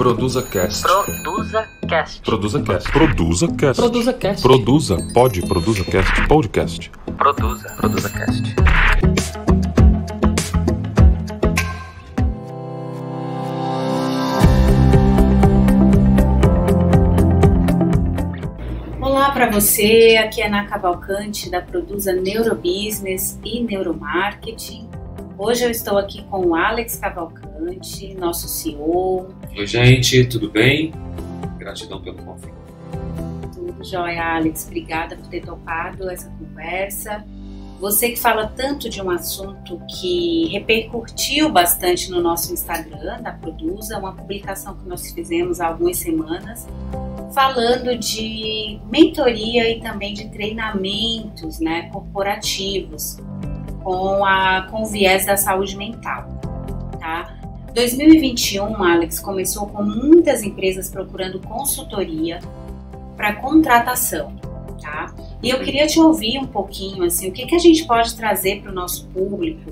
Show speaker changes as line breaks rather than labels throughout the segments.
Produza Cast.
Produza Cast.
Produza Cast. Produza Cast.
Produza Cast.
Produza. Pode. Produza Cast. Podcast.
Produza. Produza Cast.
Olá para você, aqui é Ana Cavalcante da Produza Neurobusiness e Neuromarketing. Hoje eu estou aqui com o Alex Cavalcante, nosso CEO.
Oi, gente, tudo bem? Gratidão pelo convite.
Tudo jóia, Alex. Obrigada por ter topado essa conversa. Você que fala tanto de um assunto que repercutiu bastante no nosso Instagram da Produza, uma publicação que nós fizemos há algumas semanas, falando de mentoria e também de treinamentos né, corporativos com, a, com o viés da saúde mental. Tá? 2021, Alex, começou com muitas empresas procurando consultoria para contratação. Tá? E eu queria te ouvir um pouquinho, assim, o que, que a gente pode trazer para o nosso público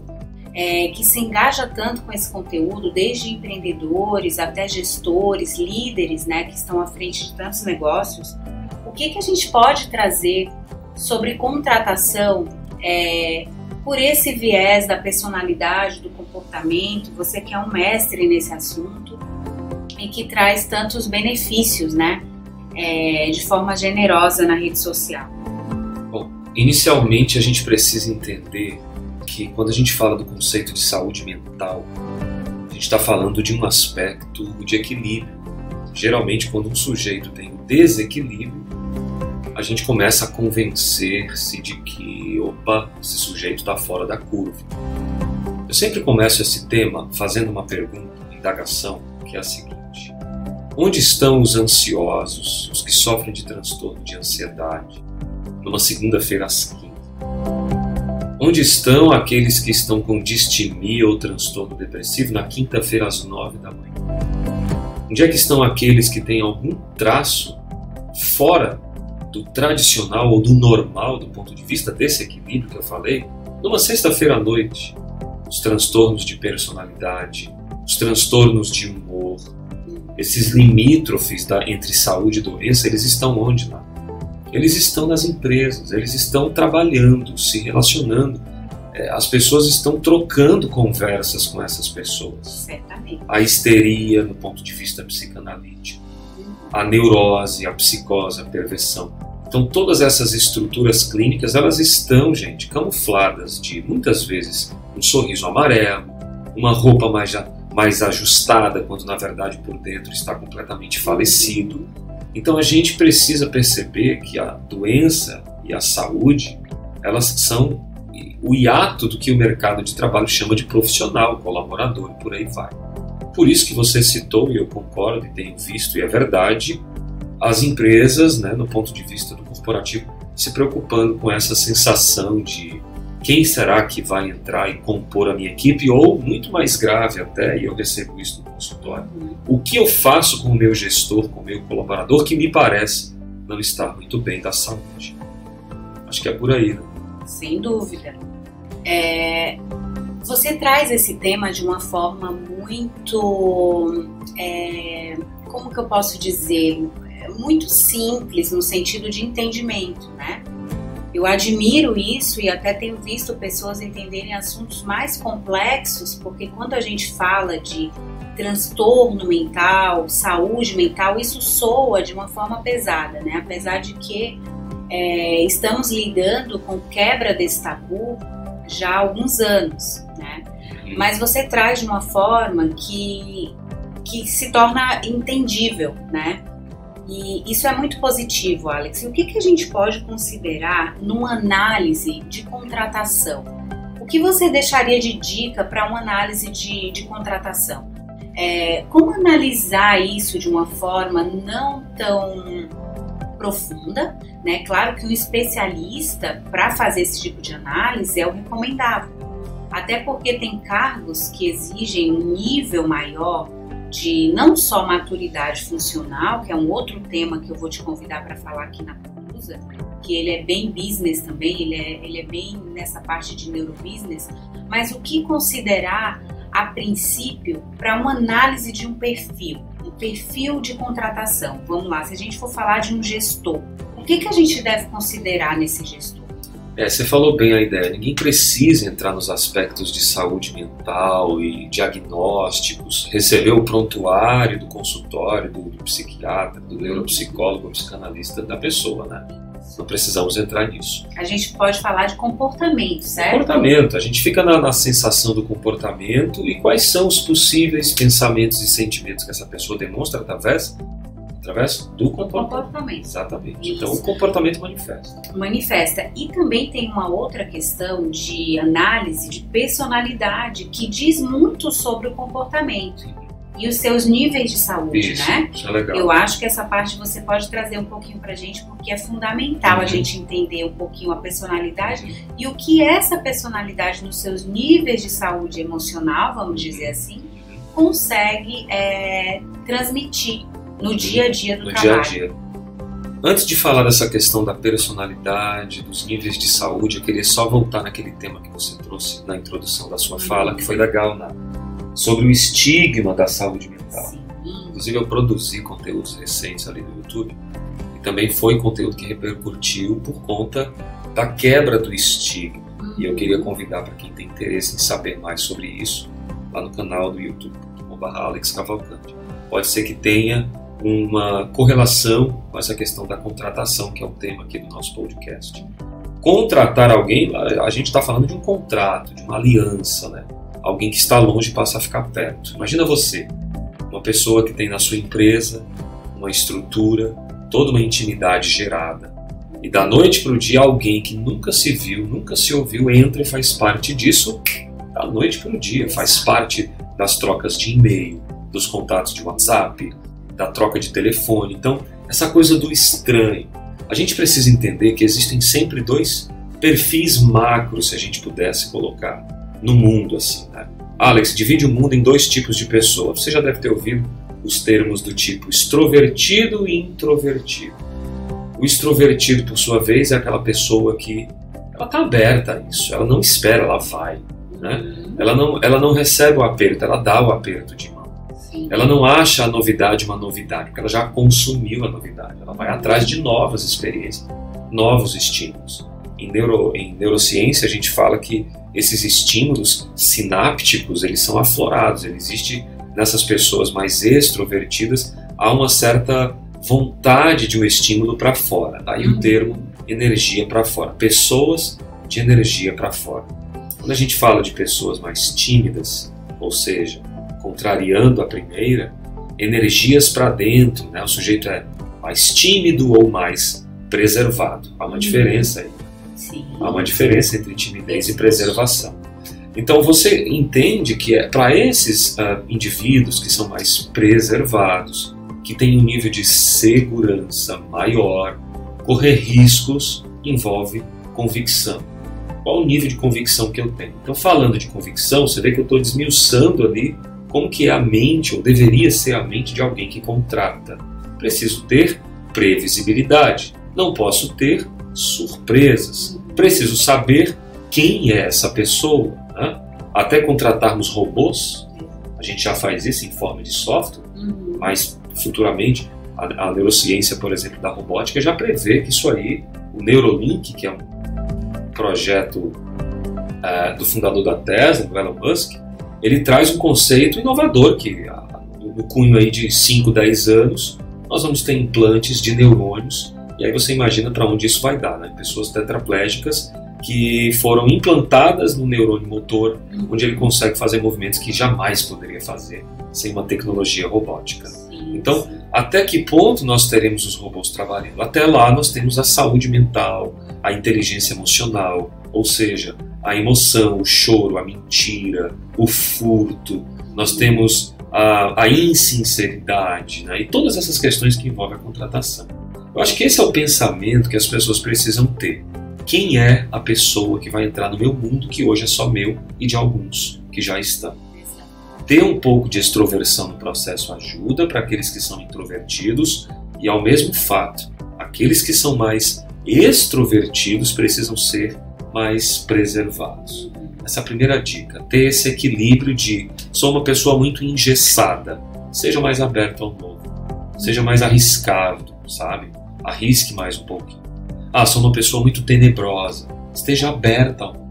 é, que se engaja tanto com esse conteúdo, desde empreendedores até gestores, líderes, né, que estão à frente de tantos negócios. O que, que a gente pode trazer sobre contratação é, por esse viés da personalidade, do comportamento? Você que é um mestre nesse assunto e que traz tantos benefícios, né, é, de forma generosa na rede social.
Bom, inicialmente a gente precisa entender que quando a gente fala do conceito de saúde mental, a gente está falando de um aspecto de equilíbrio. Geralmente, quando um sujeito tem um desequilíbrio, a gente começa a convencer-se de que, opa, esse sujeito está fora da curva. Eu sempre começo esse tema fazendo uma pergunta, uma indagação, que é a seguinte: onde estão os ansiosos, os que sofrem de transtorno de ansiedade, numa segunda-feira às 15? Onde estão aqueles que estão com distimia ou transtorno depressivo na quinta-feira às nove da manhã? Onde é que estão aqueles que têm algum traço fora do tradicional ou do normal do ponto de vista desse equilíbrio que eu falei? Numa sexta-feira à noite, os transtornos de personalidade, os transtornos de humor, esses limítrofes da, entre saúde e doença, eles estão onde lá? eles estão nas empresas, eles estão trabalhando, se relacionando. É, as pessoas estão trocando conversas com essas pessoas.
Certamente.
A histeria, no ponto de vista psicanalítico, a neurose, a psicose, a perversão. Então, todas essas estruturas clínicas, elas estão, gente, camufladas de, muitas vezes, um sorriso amarelo, uma roupa mais, mais ajustada, quando na verdade por dentro está completamente falecido então a gente precisa perceber que a doença e a saúde, elas são o hiato do que o mercado de trabalho chama de profissional, colaborador e por aí vai. Por isso que você citou, e eu concordo e tenho visto, e é verdade, as empresas, né, no ponto de vista do corporativo, se preocupando com essa sensação de quem será que vai entrar e compor a minha equipe, ou muito mais grave até, e eu recebo isso no consultório, o que eu faço com o meu gestor, com o meu colaborador, que me parece não estar muito bem da saúde. Acho que é por aí, né?
Sem dúvida. É, você traz esse tema de uma forma muito. É, como que eu posso dizer? Muito simples, no sentido de entendimento, né? Eu admiro isso e até tenho visto pessoas entenderem assuntos mais complexos, porque quando a gente fala de transtorno mental, saúde mental, isso soa de uma forma pesada, né? Apesar de que é, estamos lidando com quebra desse tabu já há alguns anos, né? Mas você traz de uma forma que, que se torna entendível, né? E isso é muito positivo, Alex. E o que, que a gente pode considerar numa análise de contratação? O que você deixaria de dica para uma análise de, de contratação? É, como analisar isso de uma forma não tão profunda? Né? Claro que um especialista para fazer esse tipo de análise é o recomendável. Até porque tem cargos que exigem um nível maior de não só maturidade funcional, que é um outro tema que eu vou te convidar para falar aqui na Produza, que ele é bem business também, ele é, ele é bem nessa parte de neurobusiness, mas o que considerar a princípio para uma análise de um perfil, um perfil de contratação. Vamos lá, se a gente for falar de um gestor, o que, que a gente deve considerar nesse gestor?
É, você falou bem a ideia. Ninguém precisa entrar nos aspectos de saúde mental e diagnósticos, receber o prontuário do consultório do, do psiquiatra, do neuropsicólogo, do psicanalista da pessoa, né? Não precisamos entrar nisso.
A gente pode falar de comportamento, certo?
Comportamento. A gente fica na, na sensação do comportamento e quais são os possíveis pensamentos e sentimentos que essa pessoa demonstra através através do comportamento.
comportamento.
Exatamente.
Isso.
Então o comportamento manifesta.
Manifesta. E também tem uma outra questão de análise de personalidade que diz muito sobre o comportamento e os seus níveis de saúde,
Isso,
né?
isso é legal.
Eu acho que essa parte você pode trazer um pouquinho pra gente, porque é fundamental a
Uhum.
gente entender um pouquinho a personalidade e o que essa personalidade nos seus níveis de saúde emocional, vamos dizer assim, consegue é, transmitir no dia a dia do
no dia
trabalho.
a dia. Antes de falar dessa questão da personalidade, dos níveis de saúde, eu queria só voltar naquele tema que você trouxe na introdução da sua fala, que foi legal, né? Sobre o estigma da saúde mental.
Sim.
Inclusive, eu produzi conteúdos recentes ali no YouTube e também foi conteúdo que repercutiu por conta da quebra do estigma. E eu queria convidar para quem tem interesse em saber mais sobre isso, lá no canal do youtube.com.br Alex Cavalcante. Pode ser que tenha uma correlação com essa questão da contratação, que é o tema aqui do nosso podcast. Contratar alguém, a gente está falando de um contrato, de uma aliança, né? Alguém que está longe passa a ficar perto. Imagina você, uma pessoa que tem na sua empresa uma estrutura, toda uma intimidade gerada, e da noite para o dia alguém que nunca se viu, nunca se ouviu, entra e faz parte disso da noite para o dia, faz parte das trocas de e-mail, dos contatos de WhatsApp, da troca de telefone. Então, essa coisa do estranho. A gente precisa entender que existem sempre dois perfis macros, se a gente pudesse colocar, no mundo assim, né? Alex, divide o mundo em dois tipos de pessoas. Você já deve ter ouvido os termos do tipo extrovertido e introvertido. O extrovertido, por sua vez, é aquela pessoa que ela está aberta a isso, ela não espera, ela vai. Né?
Uhum.
Ela, não, ela não recebe o aperto, ela dá o aperto de mão.
Sim.
Ela não acha a novidade uma novidade, porque ela já consumiu a novidade. Ela vai atrás de novas experiências, novos estímulos. Em, neuro, em neurociência, a gente fala que esses estímulos sinápticos eles são aflorados. Ele existe nessas pessoas mais extrovertidas há uma certa vontade de um estímulo para fora. Daí o
Uhum.
termo energia para fora. Pessoas de energia para fora. Quando a gente fala de pessoas mais tímidas, ou seja, contrariando a primeira, energias para dentro, né? O sujeito é mais tímido ou mais preservado. Há uma
Uhum.
diferença aí.
Sim.
Há uma diferença entre timidez e preservação. Então você entende que é para esses ah, indivíduos que são mais preservados, que têm um nível de segurança maior, correr riscos envolve convicção. Qual o nível de convicção que eu tenho? Então, falando de convicção, você vê que eu estou desmiuçando ali como que é a mente, ou deveria ser a mente de alguém que contrata. Preciso ter previsibilidade. Não posso ter surpresas. Preciso saber quem é essa pessoa. né? Até contratarmos robôs, a gente já faz isso em forma de software,
Uhum.
mas futuramente a, a neurociência, por exemplo, da robótica já prevê que isso aí, o Neuralink, que é um projeto eh, do fundador da Tesla, do Elon Musk, ele traz um conceito inovador que no cunho aí de 5, 10 anos nós vamos ter implantes de neurônios e aí você imagina para onde isso vai dar, né? Pessoas tetraplégicas que foram implantadas no neurônio motor, onde ele consegue fazer movimentos que jamais poderia fazer sem uma tecnologia robótica. Então. Até que ponto nós teremos os robôs trabalhando? Até lá nós temos a saúde mental, a inteligência emocional, ou seja, a emoção, o choro, a mentira, o furto. Nós temos a, a insinceridade né? e todas essas questões que envolvem a contratação. Eu acho que esse é o pensamento que as pessoas precisam ter. Quem é a pessoa que vai entrar no meu mundo que hoje é só meu e de alguns que já estão? ter um pouco de extroversão no processo ajuda para aqueles que são introvertidos e ao mesmo fato, aqueles que são mais extrovertidos precisam ser mais preservados. Essa é primeira dica, ter esse equilíbrio de sou uma pessoa muito engessada, seja mais aberto ao novo, seja mais arriscado, sabe? Arrisque mais um pouquinho. Ah, sou uma pessoa muito tenebrosa, esteja aberta ao.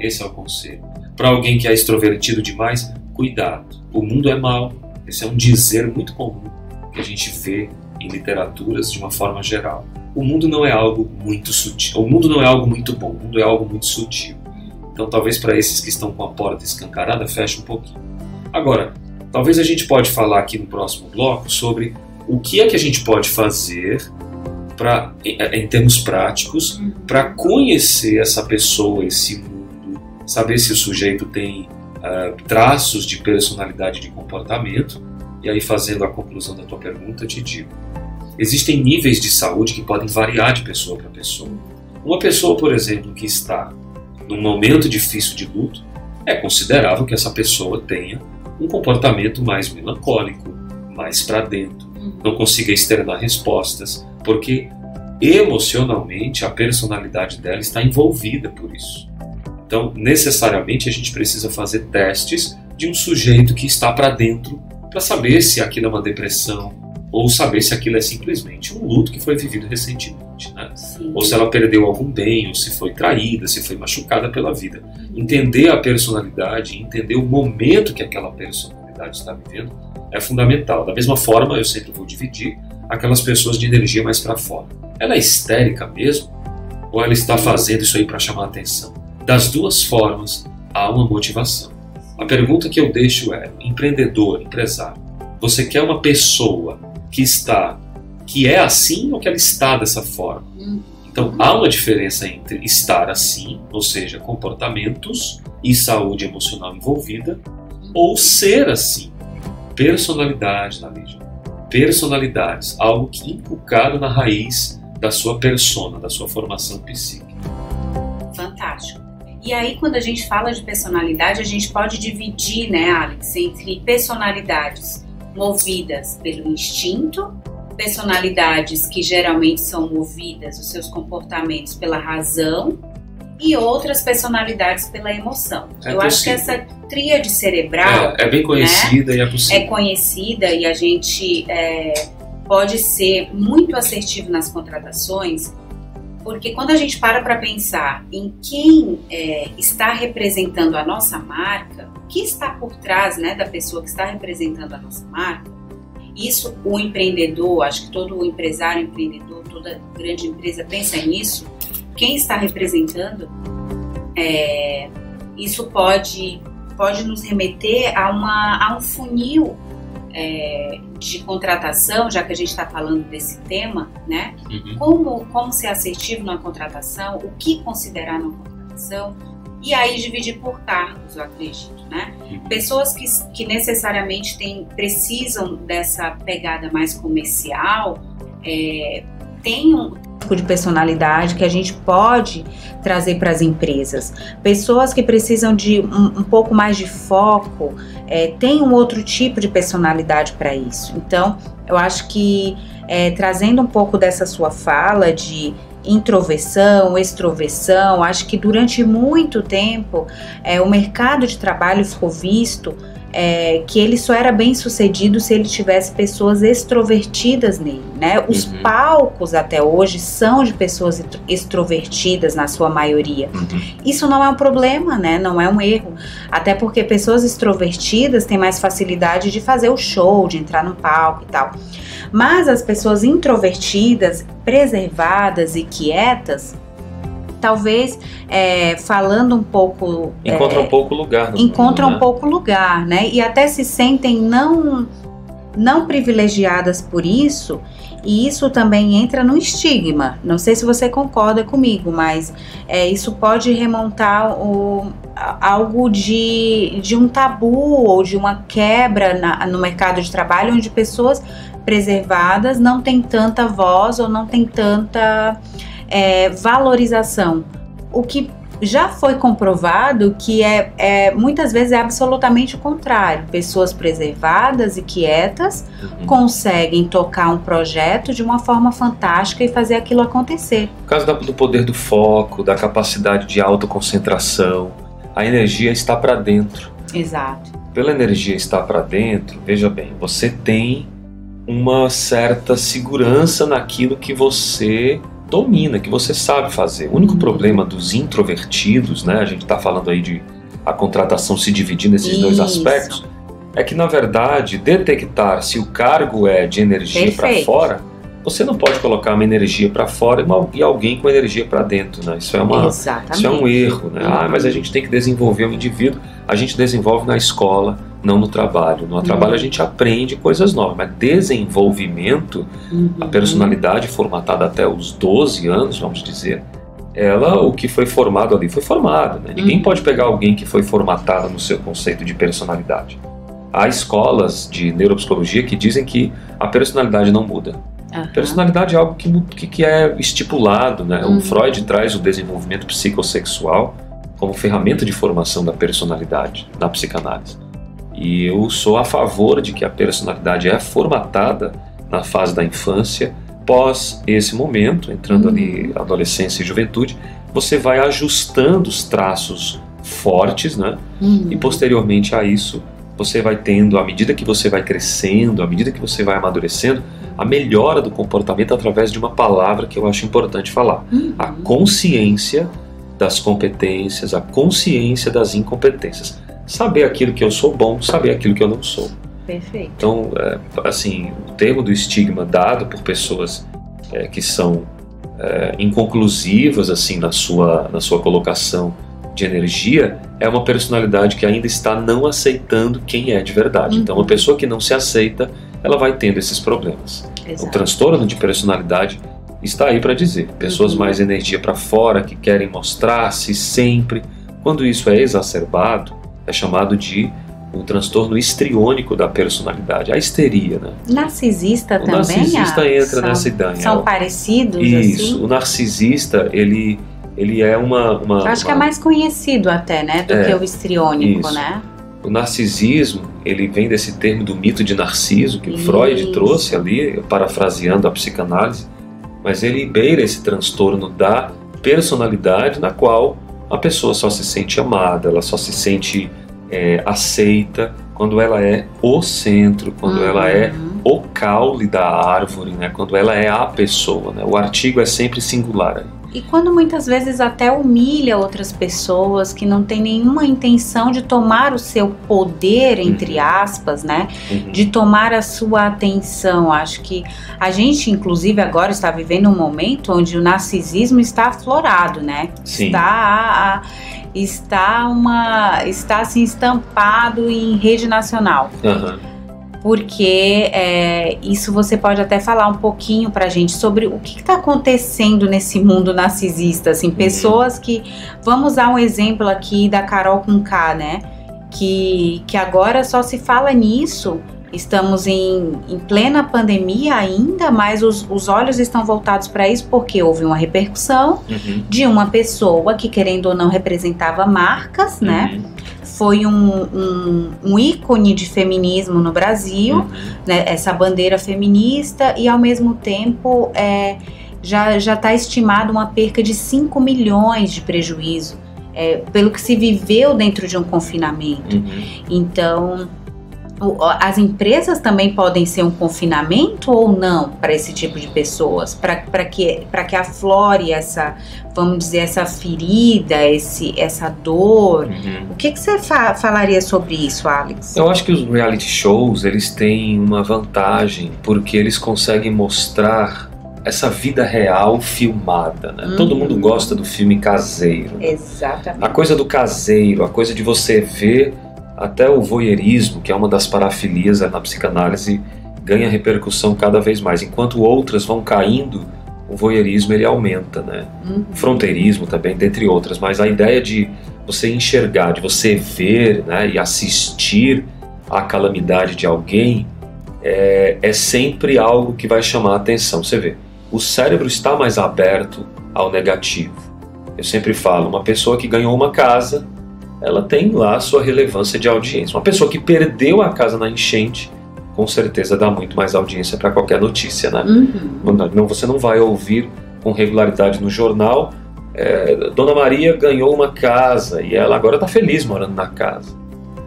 Esse é o conselho. Para alguém que é extrovertido demais, cuidado. O mundo é mau. Esse é um dizer muito comum que a gente vê em literaturas de uma forma geral. O mundo não é algo muito sutil. O mundo não é algo muito bom. O mundo é algo muito sutil. Então, talvez para esses que estão com a porta escancarada, feche um pouquinho. Agora, talvez a gente pode falar aqui no próximo bloco sobre o que é que a gente pode fazer para, em termos práticos, para conhecer essa pessoa, esse mundo, saber se o sujeito tem uh, traços de personalidade de comportamento. E aí, fazendo a conclusão da tua pergunta, te digo: existem níveis de saúde que podem variar de pessoa para pessoa. Uma pessoa, por exemplo, que está num momento difícil de luto, é considerável que essa pessoa tenha um comportamento mais melancólico, mais para dentro, não consiga externar respostas, porque emocionalmente a personalidade dela está envolvida por isso. Então, necessariamente a gente precisa fazer testes de um sujeito que está para dentro para saber se aquilo é uma depressão ou saber se aquilo é simplesmente um luto que foi vivido recentemente, né? Ou se ela perdeu algum bem, ou se foi traída, se foi machucada pela vida. Entender a personalidade, entender o momento que aquela personalidade está vivendo é fundamental. Da mesma forma, eu sempre vou dividir aquelas pessoas de energia mais para fora. Ela é histérica mesmo? Ou ela está fazendo isso aí para chamar atenção? Das duas formas, há uma motivação. A pergunta que eu deixo é: empreendedor, empresário, você quer uma pessoa que está, que é assim ou que ela está dessa forma? Então há uma diferença entre estar assim, ou seja, comportamentos e saúde emocional envolvida, ou ser assim, personalidade na Lígia. Personalidades, algo que inculcado na raiz da sua persona, da sua formação psíquica.
Fantástico. E aí, quando a gente fala de personalidade, a gente pode dividir, né, Alex, entre personalidades movidas pelo instinto, personalidades que geralmente são movidas, os seus comportamentos pela razão, e outras personalidades pela emoção.
É
Eu acho que
possível.
essa tríade cerebral
É, é bem conhecida e é possível.
é conhecida e a gente é, pode ser muito assertivo nas contratações, porque quando a gente para para pensar em quem é, está representando a nossa marca, que está por trás né, da pessoa que está representando a nossa marca, isso o empreendedor, acho que todo empresário, empreendedor, toda grande empresa pensa nisso, quem está representando, é, isso pode, pode nos remeter a, uma, a um funil é, de contratação, já que a gente está falando desse tema, né?
Uhum.
Como, como ser assertivo na contratação, o que considerar na contratação, e aí dividir por cargos, eu acredito, né? Pessoas que, que necessariamente têm, precisam dessa pegada mais comercial, é, têm um tipo de personalidade que a gente pode trazer para as empresas. Pessoas que precisam de um, um pouco mais de foco, é, tem um outro tipo de personalidade para isso. Então, eu acho que é, trazendo um pouco dessa sua fala de introversão, extroversão, acho que durante muito tempo é, o mercado de trabalho ficou visto é, que ele só era bem sucedido se ele tivesse pessoas extrovertidas nele, né? Os
Uhum.
palcos até hoje são de pessoas extro- extrovertidas na sua maioria.
Uhum.
Isso não é um problema, né? Não é um erro. Até porque pessoas extrovertidas têm mais facilidade de fazer o show, de entrar no palco e tal. Mas as pessoas introvertidas, preservadas e quietas, talvez é, falando um pouco
Encontra
é,
um pouco lugar no
encontram
mundo,
um pouco lugar, né? E até se sentem não não privilegiadas por isso, e isso também entra no estigma. Não sei se você concorda comigo, mas é, isso pode remontar o, algo de, de um tabu ou de uma quebra na- no mercado de trabalho, onde pessoas preservadas não têm tanta voz ou não têm tanta é, valorização. O que já foi comprovado que é, é muitas vezes é absolutamente o contrário. Pessoas preservadas e quietas
Uhum.
conseguem tocar um projeto de uma forma fantástica e fazer aquilo acontecer.
Por causa do poder do foco, da capacidade de autoconcentração, a energia está para dentro.
Exato.
pela energia estar para dentro, veja bem, você tem uma certa segurança naquilo que você domina, que você sabe fazer. O único problema dos introvertidos, né? A gente está falando aí de a contratação se dividir nesses dois
Isso.
aspectos, é que na verdade detectar se o cargo é de energia para fora, você não pode colocar uma energia para fora e uma- e alguém com energia para dentro, né? Isso é uma
Exatamente.
isso é um erro, né? Ah, mas a gente tem que desenvolver o indivíduo. A gente desenvolve na escola, não no trabalho. No trabalho a gente aprende coisas novas, mas desenvolvimento,
Uhum.
a personalidade formatada até os 12 anos, vamos dizer, ela, o que foi formado ali foi formado, né? Ninguém
Uhum.
pode pegar alguém que foi formatado no seu conceito de personalidade. Há escolas de neuropsicologia que dizem que a personalidade não muda. Personalidade é algo que, que, que é estipulado, né?
Uhum.
O Freud traz o desenvolvimento psicossexual como ferramenta de formação da personalidade na psicanálise. E eu sou a favor de que a personalidade é formatada na fase da infância. Pós esse momento, entrando ali adolescência e juventude, você vai ajustando os traços fortes, né?
Uhum.
E posteriormente a isso, você vai tendo, à medida que você vai crescendo, à medida que você vai amadurecendo, a melhora do comportamento através de uma palavra que eu acho importante falar:
Uhum.
a consciência das competências, a consciência das incompetências. Saber aquilo que eu sou bom, saber aquilo que eu não sou.
Perfeito.
Então, é, assim, o termo do estigma dado por pessoas é, que são é, inconclusivas assim na sua, na sua colocação de energia é uma personalidade que ainda está não aceitando quem é de verdade.
Uhum.
Então, uma pessoa que não se aceita, ela vai tendo esses problemas. O
Exato.
transtorno de personalidade está aí para dizer. Pessoas
Uhum.
mais energia para fora, que querem mostrar-se sempre. Quando isso é exacerbado, é chamado de o transtorno histriônico da personalidade, a histeria, né?
Narcisista
O
também?
narcisista
ah,
entra
são,
nessa ideia.
São parecidos,
Isso,
assim?
o narcisista, ele, ele é uma... uma
acho que é
uma-
mais conhecido até, né? Do
É,
que o histriônico,
isso.
né?
O narcisismo, ele vem desse termo do mito de Narciso, que o
Isso.
Freud trouxe ali, parafraseando a psicanálise, mas ele beira esse transtorno da personalidade na qual a pessoa só se sente amada, ela só se sente é, aceita quando ela é o centro, quando ela é
Uhum.
o caule da árvore, né? quando ela é a pessoa. Né? O artigo é sempre singular.
E quando muitas vezes até humilha outras pessoas que não tem nenhuma intenção de tomar o seu poder, entre
Uhum.
aspas, né?
Uhum.
De tomar a sua atenção. Acho que a gente, inclusive, agora está vivendo um momento onde o narcisismo está aflorado, né?
Sim.
Está, a- a- está uma. está assim estampado em rede nacional.
Aham.
Porque é, isso você pode até falar um pouquinho pra gente sobre o que está acontecendo nesse mundo narcisista, assim, pessoas que, vamos usar um exemplo aqui da Carol com K, né, que, que agora só se fala nisso, estamos em, em plena pandemia ainda, mas os, os olhos estão voltados para isso porque houve uma repercussão
Uhum.
de uma pessoa que, querendo ou não, representava marcas, né,
Uhum.
Foi um, um, um ícone de feminismo no Brasil,
Uhum.
né, essa bandeira feminista, e ao mesmo tempo é, já está estimado uma perca de 5 milhões de prejuízo, é, pelo que se viveu dentro de um confinamento.
Uhum.
Então, as empresas também podem ser um confinamento ou não para esse tipo de pessoas, para que, pra que aflore essa, vamos dizer, essa ferida, esse, essa dor.
Uhum.
O que, que você fa- falaria sobre isso, Alex?
Eu acho que os reality shows eles têm uma vantagem porque eles conseguem mostrar essa vida real filmada. Né?
Uhum.
Todo mundo gosta do filme caseiro.
Exatamente.
A coisa do caseiro, a coisa de você ver até o voyeurismo, que é uma das parafilias na psicanálise, ganha repercussão cada vez mais. Enquanto outras vão caindo, o voyeurismo ele aumenta, né?
Uhum.
fronteirismo também, dentre outras, mas a ideia de você enxergar, de você ver né, e assistir à calamidade de alguém é, é sempre algo que vai chamar a atenção. Você vê, o cérebro está mais aberto ao negativo. Eu sempre falo, uma pessoa que ganhou uma casa, ela tem lá a sua relevância de audiência. Uma pessoa que perdeu a casa na enchente, com certeza dá muito mais audiência para qualquer notícia, né?
Uhum.
Não, você não vai ouvir com regularidade no jornal. é, Dona Maria ganhou uma casa e ela agora está feliz morando na casa.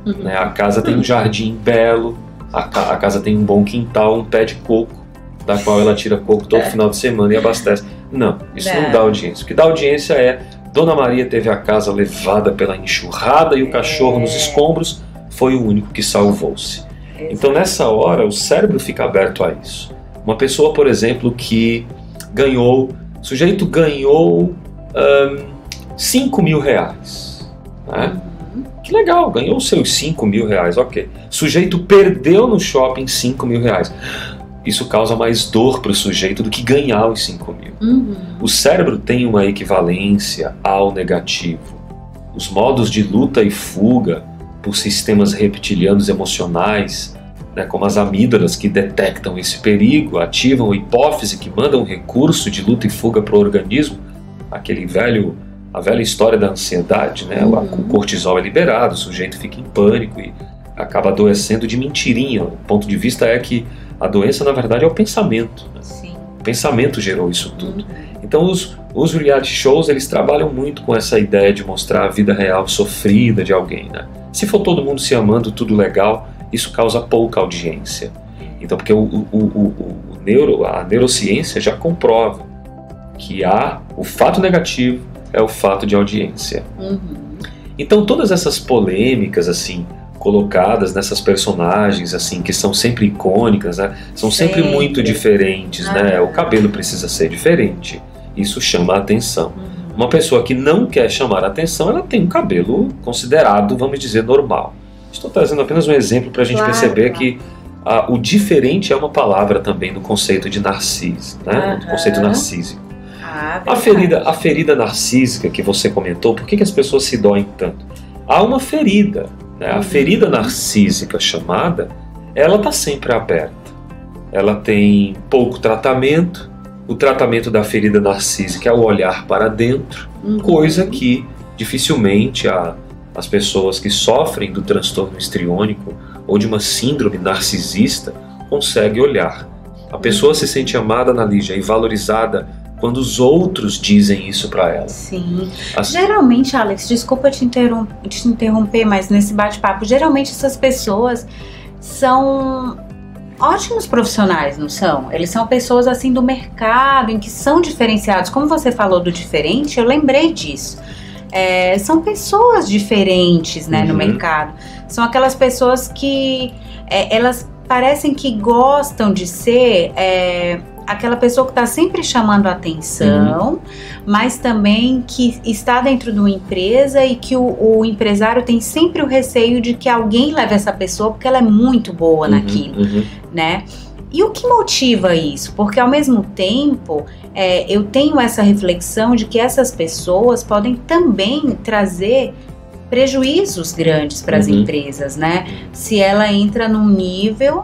né? A casa tem um jardim belo, a, ca- a casa tem um bom quintal, um pé de coco, da qual ela tira coco todo
É.
final de semana e abastece. Não, isso não
Não.
dá audiência. O que dá audiência é Dona Maria teve a casa levada pela enxurrada e o cachorro nos
É.
escombros foi o único que salvou-se. Então nessa hora o cérebro fica aberto a isso. Uma pessoa, por exemplo, que ganhou, o sujeito ganhou 5 mil reais. Né? Que legal, ganhou seus 5 mil reais, ok. Sujeito perdeu no shopping 5 mil reais. Isso causa mais dor para o sujeito do que ganhar os 5 mil.
Uhum.
O cérebro tem uma equivalência ao negativo. Os modos de luta e fuga por sistemas reptilianos emocionais, né, como as amígdalas que detectam esse perigo, ativam a hipófise que manda um recurso de luta e fuga para o organismo, aquele velho, a velha história da ansiedade, né, o-
Uhum.
o cortisol é liberado, o sujeito fica em pânico e acaba adoecendo de mentirinha. O ponto de vista é que a doença, na verdade, é o pensamento. né? Pensamento gerou isso tudo.
Uhum.
Então os, os reality shows eles trabalham muito com essa ideia de mostrar a vida real sofrida de alguém, né? Se for todo mundo se amando, tudo legal, isso causa pouca audiência. Então porque o, o, o- o neuro, a neurociência já comprova que há o fato negativo é o fato de audiência.
Uhum.
Então todas essas polêmicas assim colocadas nessas personagens assim que são sempre icônicas, né? São sempre,
Sempre.
muito diferentes, né?
Ah.
O cabelo precisa ser diferente. Isso chama a atenção.
Uhum.
Uma pessoa que não quer chamar a atenção, ela tem um cabelo considerado, vamos dizer, normal. Estou trazendo apenas um exemplo para a gente
Claro,
perceber
claro.
que ah, o diferente é uma palavra também no conceito de narciso, né?
Aham.
No conceito narcísico.
Ah,
A ferida, a ferida narcísica que você comentou, por que, que as pessoas se doem tanto? Há uma ferida. Né? A ferida narcísica chamada, ela está sempre aberta. Ela tem pouco tratamento. O tratamento da ferida narcísica é o olhar para dentro,
Uhum.
coisa que dificilmente a, as pessoas que sofrem do transtorno histriônico ou de uma síndrome narcisista conseguem olhar. A pessoa se sente amada na Lígia e valorizada quando os outros dizem isso para ela.
Sim.
As-
Geralmente, Alex, desculpa te, interrom- te interromper, mas nesse bate-papo, geralmente essas pessoas são ótimos profissionais, não são? Eles são pessoas assim do mercado, em que são diferenciados. Como você falou do diferente, eu lembrei disso. É, são pessoas diferentes né, no
Uhum.
mercado. São aquelas pessoas que é, elas parecem que gostam de ser é, aquela pessoa que está sempre chamando atenção, mas também que está dentro de uma empresa e que o, o empresário tem sempre o receio de que alguém leve essa pessoa porque ela é muito boa naquilo
Uhum, uhum.
né? E o que motiva isso? Porque ao mesmo tempo é, eu tenho essa reflexão de que essas pessoas podem também trazer prejuízos grandes para as
Uhum.
empresas, né? Se ela entra num nível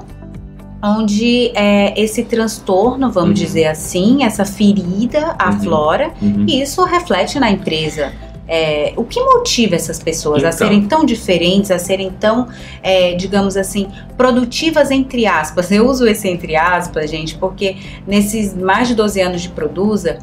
onde é, esse transtorno, vamos
Uhum.
dizer assim, essa ferida aflora
Uhum.
e isso reflete na empresa. É, o que motiva essas pessoas a
Então.
serem tão diferentes, a serem tão, é, digamos assim, produtivas entre aspas? Eu uso esse entre aspas, gente, porque nesses mais de 12 anos de Produza,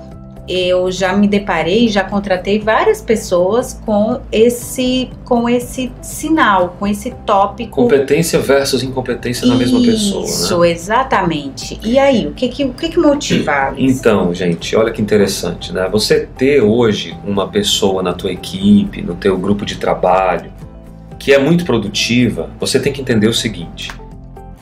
eu já me deparei, já contratei várias pessoas com esse, com esse sinal, com esse tópico.
Competência versus incompetência na mesma pessoa. Né?
Isso, exatamente. E aí, o que que, o que, que motiva, Alex?
Então, gente, olha que interessante, né? Você ter hoje uma pessoa na tua equipe, no teu grupo de trabalho, que é muito produtiva, você tem que entender o seguinte.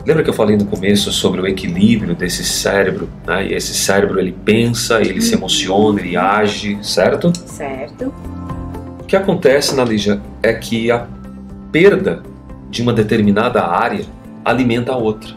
Lembra que eu falei no começo sobre o equilíbrio desse cérebro, né? E esse cérebro ele pensa, ele se
Uhum.
emociona, ele age, certo?
Certo.
O que acontece na Lígia é que a perda de uma determinada área alimenta a outra.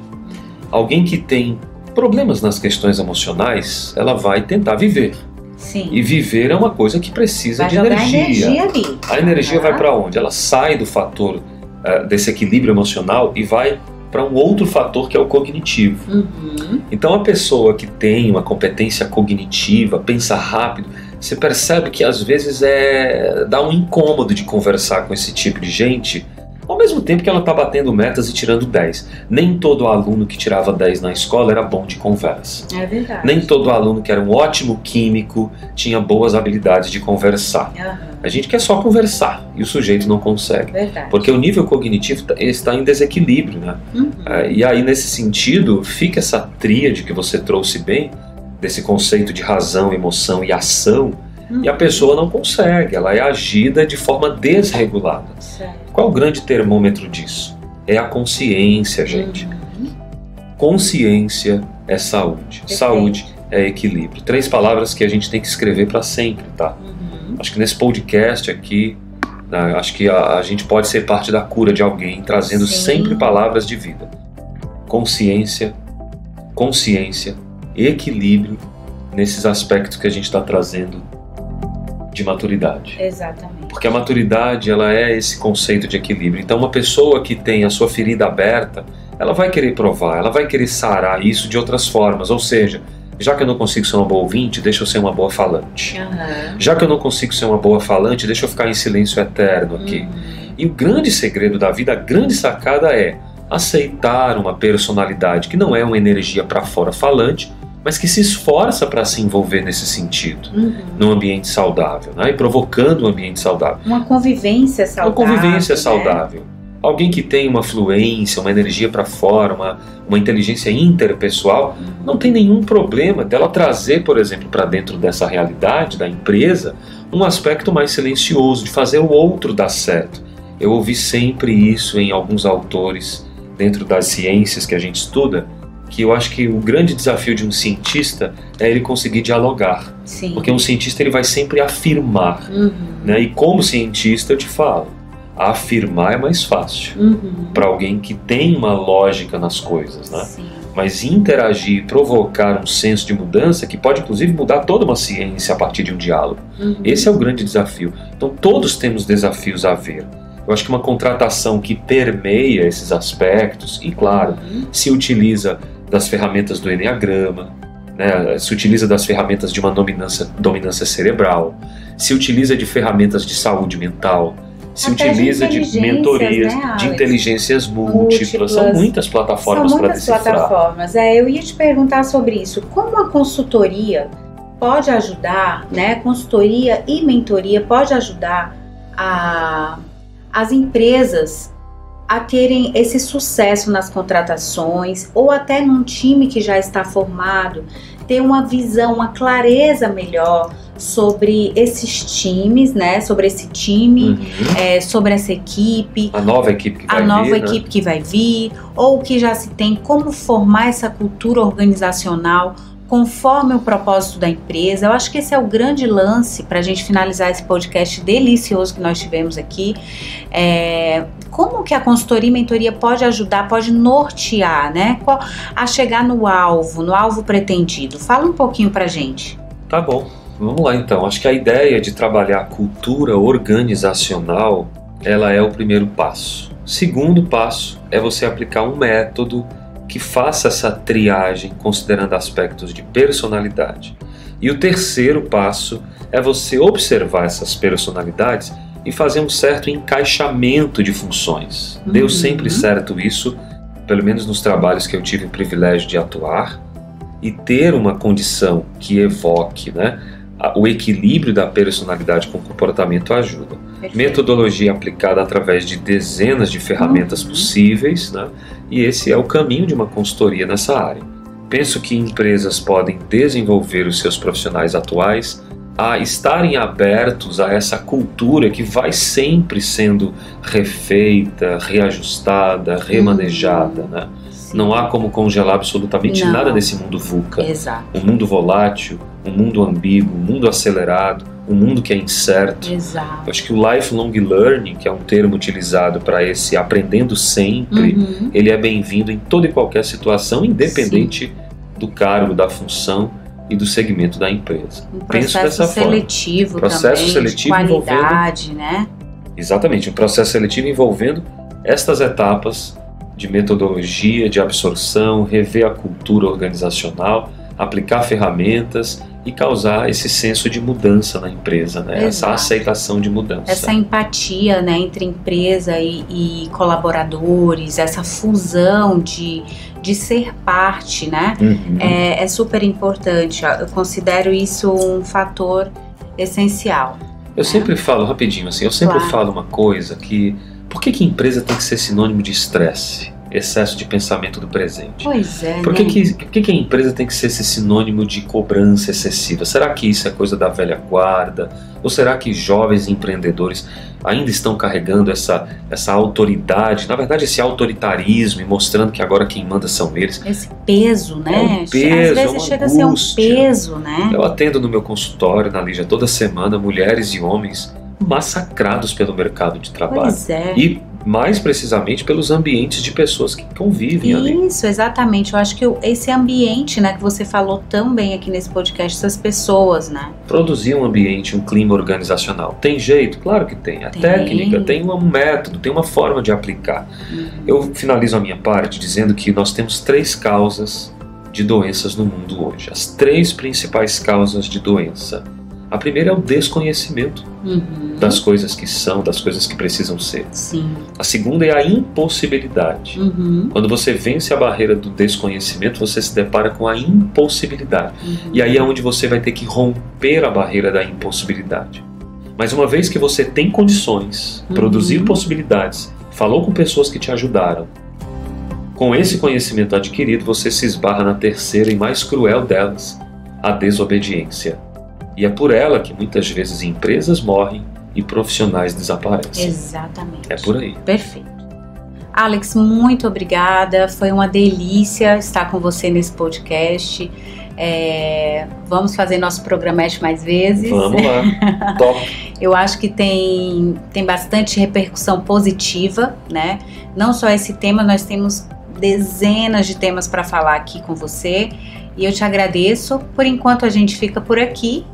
Alguém que tem problemas nas questões emocionais, ela vai tentar viver.
Sim.
E viver é uma coisa que precisa
Vai
de energia.
energia ali.
A energia
Aham.
vai para onde? Ela sai do fator eh, desse equilíbrio emocional e vai para um outro fator que é o cognitivo.
Uhum.
Então a pessoa que tem uma competência cognitiva, pensa rápido, você percebe que às vezes é dá um incômodo de conversar com esse tipo de gente, ao mesmo tempo que ela está batendo metas e tirando 10. Nem todo aluno que tirava 10 na escola era bom de conversa.
É verdade.
Nem todo aluno que era um ótimo químico tinha boas habilidades de conversar.
Aham.
A gente quer só conversar e o sujeito não consegue.
Verdade.
Porque o nível cognitivo tá- está em desequilíbrio, né?
Uhum.
É, E aí, nesse sentido, fica essa tríade que você trouxe bem, desse conceito de razão, emoção e ação, e a pessoa não consegue, ela é agida de forma desregulada.
Certo.
Qual o grande termômetro disso? É a consciência, gente.
Uhum.
Consciência é saúde.
Perfeito.
Saúde é equilíbrio. Três palavras que a gente tem que escrever para sempre, tá?
Uhum.
Acho que nesse podcast aqui, né, acho que a, a gente pode ser parte da cura de alguém, trazendo
Sim.
sempre palavras de vida. Consciência, consciência, equilíbrio nesses aspectos que a gente está trazendo de maturidade.
Exatamente.
Porque a maturidade, ela é esse conceito de equilíbrio. Então, uma pessoa que tem a sua ferida aberta, ela vai querer provar, ela vai querer sarar isso de outras formas. Ou seja, já que eu não consigo ser uma boa ouvinte, deixa eu ser uma boa falante.
Aham.
Já que eu não consigo ser uma boa falante, deixa eu ficar em silêncio eterno aqui.
Uhum.
E o grande segredo da vida, a grande sacada é aceitar uma personalidade que não é uma energia para fora falante, mas que se esforça para se envolver nesse sentido,
Uhum.
num ambiente saudável, né? e provocando um ambiente saudável.
Uma convivência saudável.
Uma convivência
né?
saudável. Alguém que tem uma fluência, uma energia para fora, uma, uma inteligência interpessoal, não tem nenhum problema dela trazer, por exemplo, para dentro dessa realidade da empresa, um aspecto mais silencioso, de fazer o outro dar certo. Eu ouvi sempre isso em alguns autores dentro das ciências que a gente estuda, que eu acho que o grande desafio de um cientista é ele conseguir dialogar,
Sim.
porque um cientista ele vai sempre afirmar,
Uhum.
né? E como cientista eu te falo, afirmar é mais fácil
Uhum.
para alguém que tem uma lógica nas coisas, né?
Sim.
Mas interagir provocar um senso de mudança que pode inclusive mudar toda uma ciência a partir de um diálogo.
Uhum.
Esse é o grande desafio. Então todos temos desafios a ver. Eu acho que uma contratação que permeia esses aspectos e claro,
Uhum.
se utiliza das ferramentas do Enneagrama, né, se utiliza das ferramentas de uma dominância, dominância cerebral, se utiliza de ferramentas de saúde mental, se
Até de
utiliza de,
inteligências,
mentorias,
né,
de inteligências múltiplas.
Múltiplas.
São muitas plataformas
São
para
muitas
decifrar.
plataformas. É, eu ia te perguntar sobre isso. Como a consultoria pode ajudar, né? Consultoria e mentoria pode ajudar a, as empresas a terem esse sucesso nas contratações ou até num time que já está formado, ter uma visão, uma clareza melhor sobre esses times, né? Sobre esse time,
Uhum.
é, sobre essa equipe,
A nova equipe que vai
a nova
vir, né?
equipe que vai vir, ou que já se tem, como formar essa cultura organizacional conforme o propósito da empresa. Eu acho que esse é o grande lance para a gente finalizar esse podcast delicioso que nós tivemos aqui. É, como que a consultoria e mentoria pode ajudar, pode nortear, né? A chegar no alvo, no alvo pretendido. Fala um pouquinho pra gente.
Tá bom, vamos lá então. Acho que a ideia de trabalhar a cultura organizacional, ela é o primeiro passo. Segundo passo é você aplicar um método que faça essa triagem considerando aspectos de personalidade. E o terceiro passo é você observar essas personalidades e fazer um certo encaixamento de funções. Deu
Uhum.
sempre certo isso, pelo menos nos trabalhos que eu tive o privilégio de atuar, e ter uma condição que evoque né, o equilíbrio da personalidade com o comportamento ajuda. Metodologia aplicada através de dezenas de ferramentas
Uhum.
possíveis, né, e esse é o caminho de uma consultoria nessa área. Penso que empresas podem desenvolver os seus profissionais atuais a estarem abertos a essa cultura que vai sempre sendo refeita, reajustada, remanejada. Né?
Sim.
Não há como congelar absolutamente
Não.
nada desse mundo VUCA.
Exato,
Um mundo volátil, um mundo ambíguo, um mundo acelerado, um mundo que é incerto.
exato.
Eu acho que o lifelong learning, que é um termo utilizado para esse aprendendo sempre,
Uhum.
ele é bem-vindo em toda e qualquer situação, independente do cargo, da função e do segmento da empresa.
Um
Penso
processo
dessa forma.
seletivo
Processo
também,
seletivo
de qualidade, né?
Exatamente, um processo seletivo envolvendo estas etapas de metodologia, de absorção, rever a cultura organizacional, aplicar ferramentas e causar esse senso de mudança na empresa, né? essa aceitação de mudança.
Essa empatia, né, entre empresa e, e colaboradores, essa fusão de, de ser parte, né?
Uhum.
É, é super importante. Eu considero isso um fator essencial.
Eu sempre falo, rapidinho assim, eu sempre
Claro.
falo uma coisa que. Por que, que empresa tem que ser sinônimo de estresse? Excesso de pensamento do presente?
Pois é,
Por que,
né?
que, por que, que a empresa tem que ser esse sinônimo de cobrança excessiva? Será que isso é coisa da velha guarda? Ou será que jovens empreendedores ainda estão carregando essa, essa autoridade, na verdade, esse autoritarismo e mostrando que agora quem manda são eles?
Esse peso, né?
É um peso,
Às
é
vezes
uma
chega a ser um
angústia.
peso, né?
Eu atendo no meu consultório, na Lígia, toda semana, mulheres e homens massacrados pelo mercado de trabalho.
Pois é.
E mais precisamente pelos ambientes de pessoas que convivem ali.
Isso, exatamente. Eu acho que esse ambiente, né, que você falou tão bem aqui nesse podcast, essas pessoas, né?
Produzir um ambiente, um clima organizacional. Tem jeito? Claro que tem. A
Tem.
técnica, tem um método, tem uma forma de aplicar.
Uhum.
Eu finalizo a minha parte dizendo que nós temos três causas de doenças no mundo hoje. As três principais causas de doença. A primeira é o desconhecimento
Uhum.
das coisas que são, das coisas que precisam ser.
Sim.
A segunda é a impossibilidade.
Uhum.
Quando você vence a barreira do desconhecimento, você se depara com a impossibilidade.
Uhum.
E aí é onde você vai ter que romper a barreira da impossibilidade. Mas uma vez que você tem condições,
Uhum.
produzir possibilidades, falou com pessoas que te ajudaram, com esse conhecimento adquirido, você se esbarra na terceira e mais cruel delas, a desobediência. E é por ela que muitas vezes empresas morrem e profissionais desaparecem.
Exatamente.
É por aí.
Perfeito. Alex, muito obrigada. Foi uma delícia estar com você nesse podcast. É, vamos fazer nosso programete mais vezes.
Vamos lá. Top.
Eu acho que tem, tem bastante repercussão positiva, né? Não só esse tema, nós temos dezenas de temas para falar aqui com você. E eu te agradeço. Por enquanto a gente fica por aqui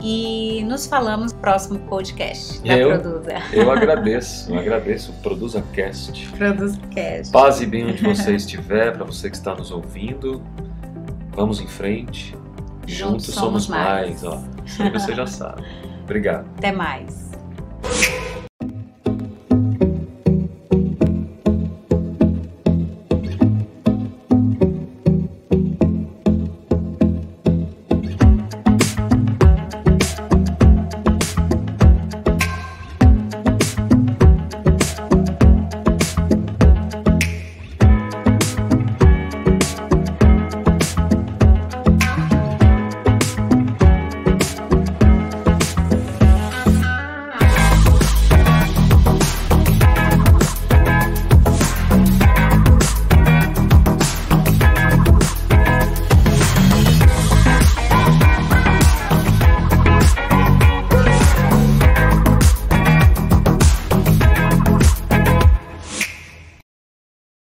e nos falamos no próximo podcast da
Eu?
Produza.
Eu agradeço, eu agradeço. Produza Cast.
Produzcast.
Paz e bem onde você estiver, para você que está nos ouvindo. Vamos em frente. Juntos, somos, mais. ó. Isso aí você já sabe. Obrigado.
Até mais.